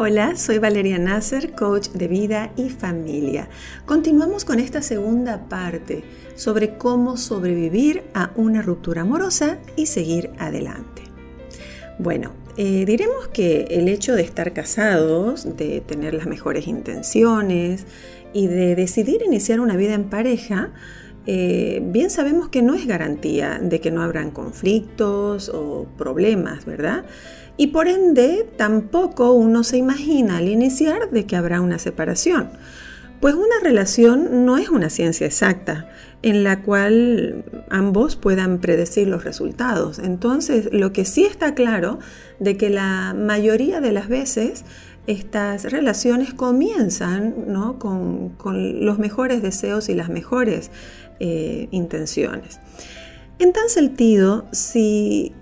Hola, soy Valeria Nasser, coach de vida y familia. Continuamos con esta segunda parte sobre cómo sobrevivir a una ruptura amorosa y seguir adelante. Bueno, eh, diremos que el hecho de estar casados, de tener las mejores intenciones y de decidir iniciar una vida en pareja, eh, bien sabemos que no es garantía de que no habrán conflictos o problemas, ¿verdad? Y por ende, tampoco uno se imagina al iniciar de que habrá una separación. Pues una relación no es una ciencia exacta en la cual ambos puedan predecir los resultados. Entonces, lo que sí está claro de que la mayoría de las veces estas relaciones comienzan con, los mejores deseos y las mejores eh, intenciones. En tal sentido, si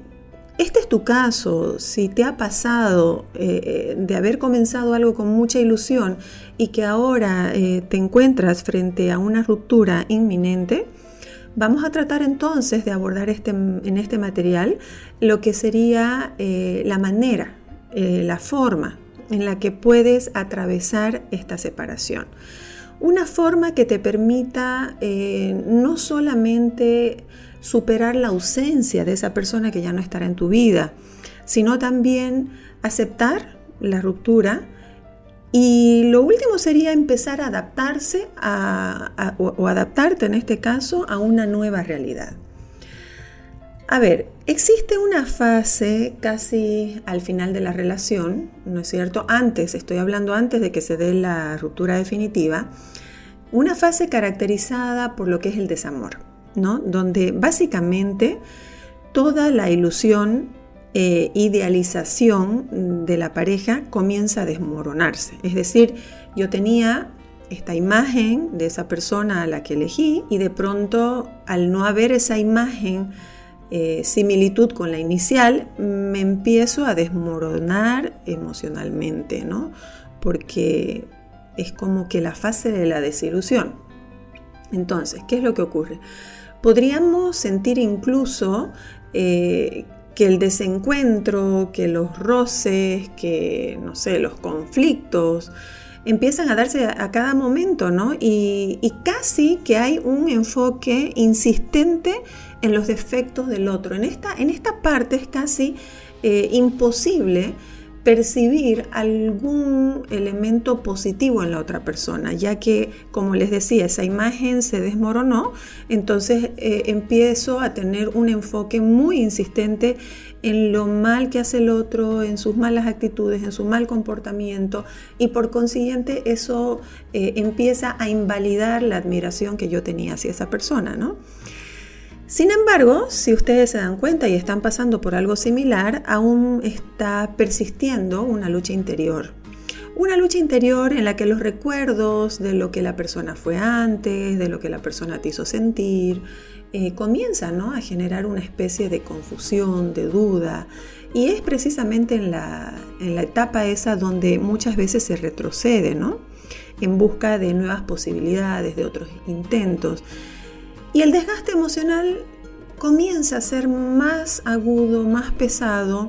este es tu caso, si te ha pasado eh, de haber comenzado algo con mucha ilusión y que ahora eh, te encuentras frente a una ruptura inminente, vamos a tratar entonces de abordar este, en este material lo que sería la manera, la forma en la que puedes atravesar esta separación. Una forma que te permita no solamente superar la ausencia de esa persona que ya no estará en tu vida, sino también aceptar la ruptura y lo último sería empezar a adaptarse o adaptarte en este caso a una nueva realidad. A ver, existe una fase casi al final de la relación, ¿no es cierto? Antes, estoy hablando antes de que se dé la ruptura definitiva, una fase caracterizada por lo que es el desamor donde básicamente toda la ilusión, e idealización de la pareja comienza a desmoronarse. Es decir, yo tenía esta imagen de esa persona a la que elegí y de pronto al no haber esa imagen, eh, similitud con la inicial, me empiezo a desmoronar emocionalmente, ¿no? Porque es como que la fase de la desilusión. Entonces, ¿qué es lo que ocurre? Podríamos sentir incluso eh, que el desencuentro, que los roces, que, no sé, los conflictos, empiezan a darse a, cada momento, ¿no? Y, casi que hay un enfoque insistente en los defectos del otro. En esta, en esta parte es casi eh, imposible percibir algún elemento positivo en la otra persona, ya que, como les decía, esa imagen se desmoronó, entonces eh, empiezo a tener un enfoque muy insistente en lo mal que hace el otro, en sus malas actitudes, en su mal comportamiento y por consiguiente eso eh, empieza a invalidar la admiración que yo tenía hacia esa persona, ¿no? Sin embargo, si ustedes se dan cuenta y están pasando por algo similar, aún está persistiendo una lucha interior. Una lucha interior en la que los recuerdos de lo que la persona fue antes, de lo que la persona te hizo sentir, eh, comienzan a generar una especie de confusión, de duda. Y es precisamente en la, en la etapa esa donde muchas veces se retrocede, ¿no? En busca de nuevas posibilidades, de otros intentos. Y el desgaste emocional comienza a ser más agudo, más pesado,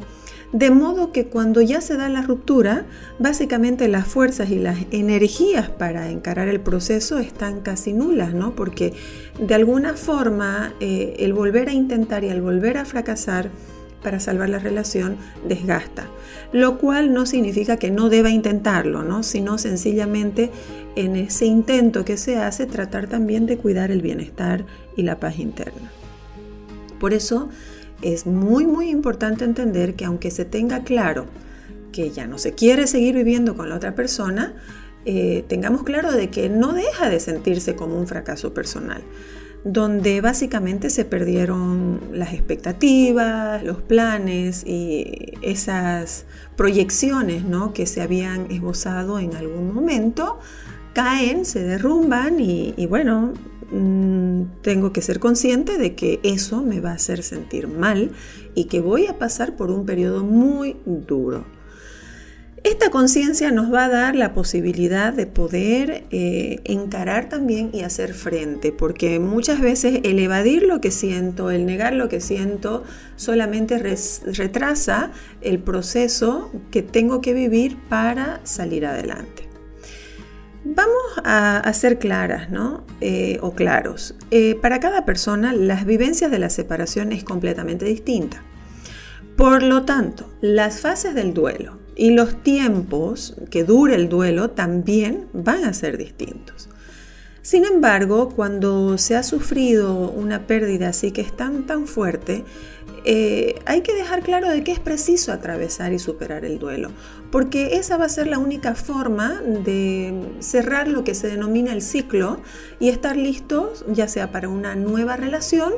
de modo que cuando ya se da la ruptura, básicamente las fuerzas y las energías para encarar el proceso están casi nulas, ¿no? Porque de alguna forma eh, el volver a intentar y el volver a fracasar para salvar la relación desgasta, lo cual no significa que no deba intentarlo, ¿no? sino sencillamente en ese intento que se hace tratar también de cuidar el bienestar y la paz interna. Por eso es muy muy importante entender que aunque se tenga claro que ya no se quiere seguir viviendo con la otra persona, eh, tengamos claro de que no deja de sentirse como un fracaso personal donde básicamente se perdieron las expectativas, los planes y esas proyecciones ¿no? que se habían esbozado en algún momento, caen, se derrumban y, bueno, mm, tengo que ser consciente de que eso me va a hacer sentir mal y que voy a pasar por un periodo muy duro. Esta conciencia nos va a dar la posibilidad de poder eh, encarar también y hacer frente, porque muchas veces el evadir lo que siento, el negar lo que siento, solamente retrasa el proceso que tengo que vivir para salir adelante. Vamos a, ser claras, ¿no? Eh, o claros. Eh, para cada persona, las vivencias de la separación es completamente distinta. Por lo tanto, las fases del duelo y los tiempos que dure el duelo también van a ser distintos. Sin embargo, cuando se ha sufrido una pérdida así que es tan, tan fuerte, eh, hay que dejar claro de que es preciso atravesar y superar el duelo, porque esa va a ser la única forma de cerrar lo que se denomina el ciclo y estar listos ya sea para una nueva relación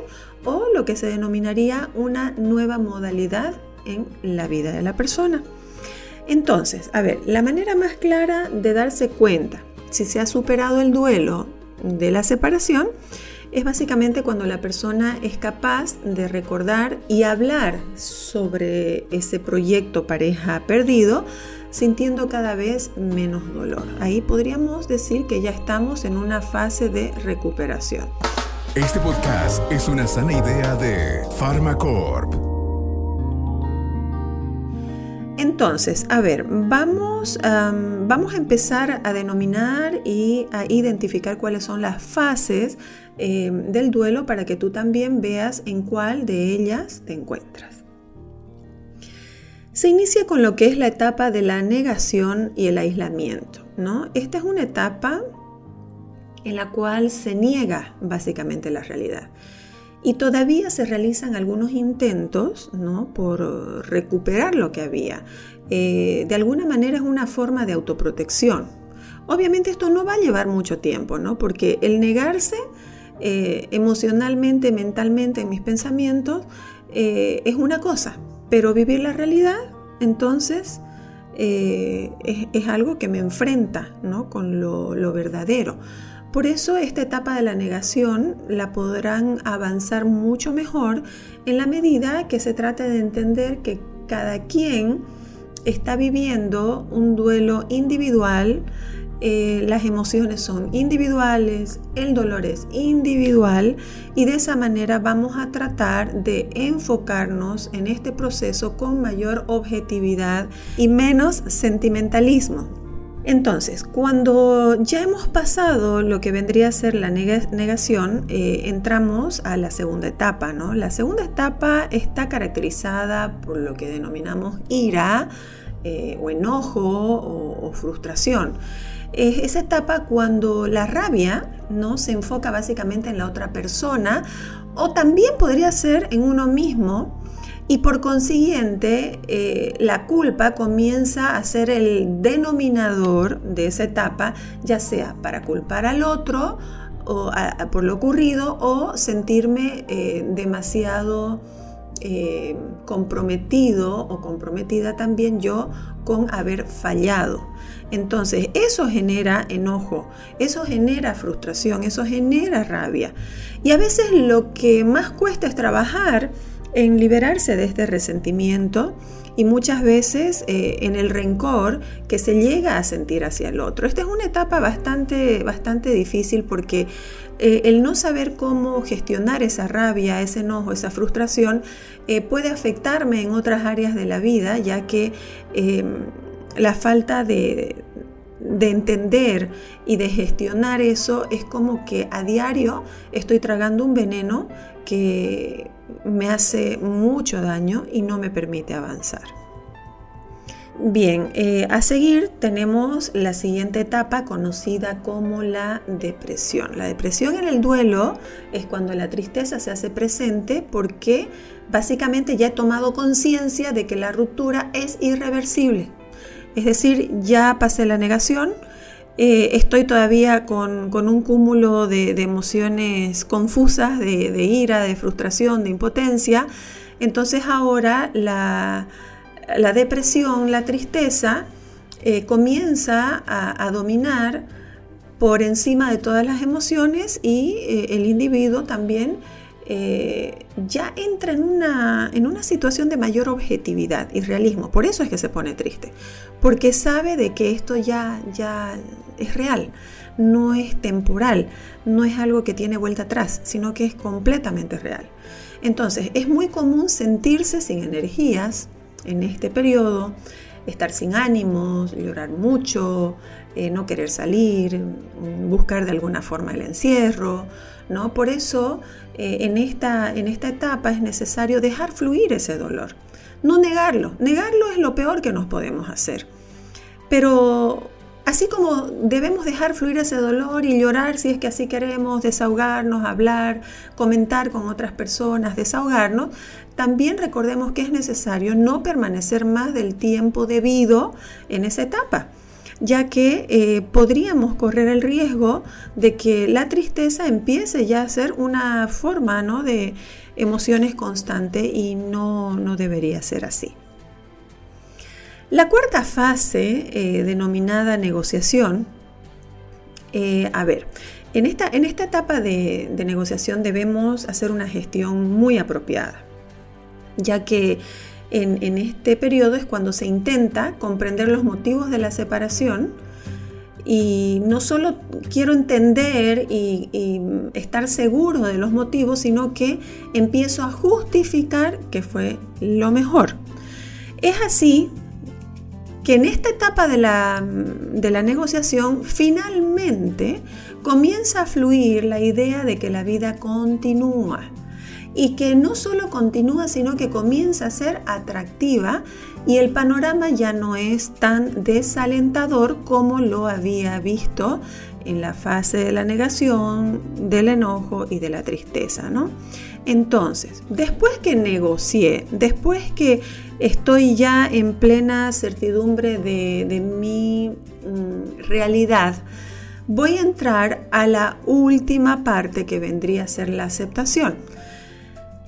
o lo que se denominaría una nueva modalidad en la vida de la persona. Entonces, a ver, la manera más clara de darse cuenta si se ha superado el duelo de la separación es básicamente cuando la persona es capaz de recordar y hablar sobre ese proyecto pareja perdido sintiendo cada vez menos dolor. Ahí podríamos decir que ya estamos en una fase de recuperación. Este podcast es una sana idea de Pharmacorp. Entonces, a ver, vamos, vamos a empezar a denominar y a identificar cuáles son las fases em, del duelo para que tú también veas en cuál de ellas te encuentras. Se inicia con lo que es la etapa de la negación y el aislamiento. ¿no? Esta es una etapa en la cual se niega básicamente la realidad. Y todavía se realizan algunos intentos ¿no? por recuperar lo que había. Eh, de alguna manera es una forma de autoprotección. Obviamente esto no va a llevar mucho tiempo, ¿no? porque el negarse eh, emocionalmente, mentalmente, en mis pensamientos, eh, es una cosa, pero vivir la realidad, entonces, es, algo que me enfrenta ¿no? con lo verdadero. Por eso esta etapa de la negación la podrán avanzar mucho mejor en la medida que se trate de entender que cada quien está viviendo un duelo individual, eh, las emociones son individuales, el dolor es individual y de esa manera vamos a tratar de enfocarnos en este proceso con mayor objetividad y menos sentimentalismo. Entonces, cuando ya hemos pasado lo que vendría a ser la negación, eh, entramos a la segunda etapa. ¿no? La segunda etapa está caracterizada por lo que denominamos ira eh, o enojo o, frustración. Es esa etapa cuando la rabia ¿no? se enfoca básicamente en la otra persona o también podría ser en uno mismo y por consiguiente eh, la culpa comienza a ser el denominador de esa etapa, ya sea para culpar al otro o por lo ocurrido o sentirme eh, demasiado eh, comprometido o comprometida también yo con haber fallado. Entonces, eso genera enojo, eso genera frustración, eso genera rabia. Y a veces lo que más cuesta es trabajar en liberarse de este resentimiento y muchas veces eh, en el rencor que se llega a sentir hacia el otro. Esta es una etapa bastante, bastante difícil porque eh, el no saber cómo gestionar esa rabia, ese enojo, esa frustración eh, puede afectarme en otras áreas de la vida, ya que em, la falta de, de entender y de gestionar eso es como que a diario estoy tragando un veneno que me hace mucho daño y no me permite avanzar. Bien, eh, a seguir tenemos la siguiente etapa conocida como la depresión. La depresión en el duelo es cuando la tristeza se hace presente porque básicamente ya he tomado conciencia de que la ruptura es irreversible. Es decir, ya pasé la negación, eh, estoy todavía con, un cúmulo de, emociones confusas, de, ira, de frustración, de impotencia. Entonces ahora la, depresión, la tristeza, eh, comienza a, dominar por encima de todas las emociones y eh, el individuo también ya entra en una, en una situación de mayor objetividad y realismo. Por eso es que se pone triste, porque sabe de que esto ya, ya es real, no es temporal, no es algo que tiene vuelta atrás, sino que es completamente real. Entonces, es muy común sentirse sin energías en este periodo, estar sin ánimos, llorar mucho, eh, no querer salir, buscar de alguna forma el encierro, ¿no? Por eso eh, en, esta, en esta etapa es necesario dejar fluir ese dolor, no negarlo. Negarlo es lo peor que nos podemos hacer. Pero así como debemos dejar fluir ese dolor y llorar si es que así queremos, desahogarnos, hablar, comentar con otras personas, desahogarnos, también recordemos que es necesario no permanecer más del tiempo debido en esa etapa ya que eh, podríamos correr el riesgo de que la tristeza empiece ya a ser una forma ¿no? de emociones constante y no, debería ser así. La cuarta fase, eh, denominada negociación, eh, a ver, en esta, en esta etapa de negociación debemos hacer una gestión muy apropiada, ya que en, este periodo es cuando se intenta comprender los motivos de la separación y no solo quiero entender y, y, estar seguro de los motivos, sino que empiezo a justificar que fue lo mejor. Es así que en esta etapa de la, de la negociación finalmente comienza a fluir la idea de que la vida continúa y que no solo continúa, sino que comienza a ser atractiva y el panorama ya no es tan desalentador como lo había visto en la fase de la negación, del enojo y de la tristeza, ¿no? Entonces, después que negocié, después que estoy ya en plena certidumbre de, mi mm, realidad, voy a entrar a la última parte que vendría a ser la aceptación.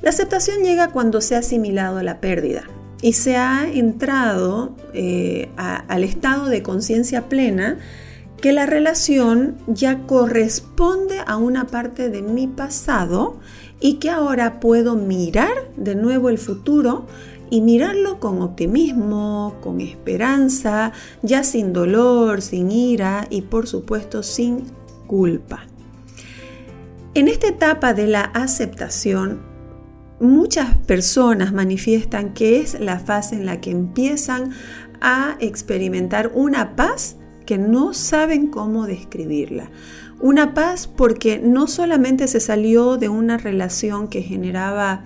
La aceptación llega cuando se ha asimilado la pérdida y se ha entrado eh, al estado de conciencia plena que la relación ya corresponde a una parte de mi pasado y que ahora puedo mirar de nuevo el futuro y mirarlo con optimismo, con esperanza, ya sin dolor, sin ira y por supuesto sin culpa. En esta etapa de la aceptación muchas personas manifiestan que es la fase en la que empiezan a experimentar una paz que no saben cómo describirla. Una paz porque no solamente se salió de una relación que generaba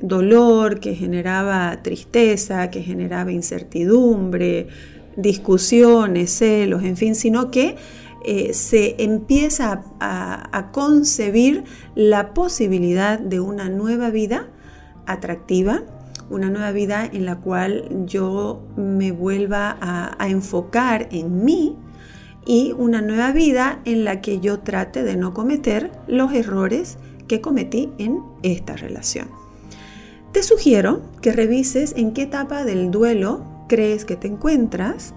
dolor, que generaba tristeza, que generaba incertidumbre, discusiones, celos, en fin, sino que eh, se empieza a, concebir la posibilidad de una nueva vida atractiva, una nueva vida en la cual yo me vuelva a, enfocar en mí y una nueva vida en la que yo trate de no cometer los errores que cometí en esta relación. Te sugiero que revises en qué etapa del duelo crees que te encuentras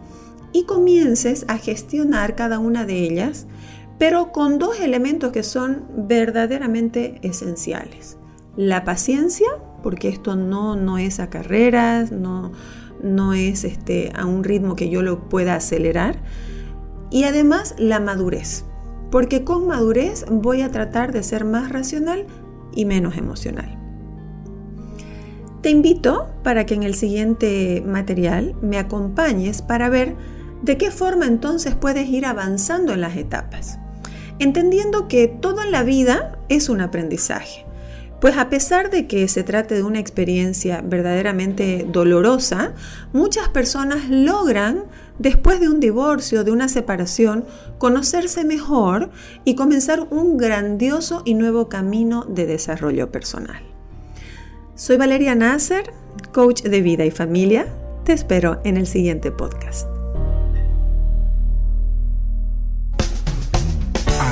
y comiences a gestionar cada una de ellas, pero con dos elementos que son verdaderamente esenciales. La paciencia, porque esto no, no es a carreras, no, no es este, a un ritmo que yo lo pueda acelerar. Y además la madurez, porque con madurez voy a tratar de ser más racional y menos emocional. Te invito para que en el siguiente material me acompañes para ver ¿De qué forma entonces puedes ir avanzando en las etapas? Entendiendo que toda la vida es un aprendizaje. Pues a pesar de que se trate de una experiencia verdaderamente dolorosa, muchas personas logran, después de un divorcio, de una separación, conocerse mejor y comenzar un grandioso y nuevo camino de desarrollo personal. Soy Valeria Nasser, coach de vida y familia. Te espero en el siguiente podcast.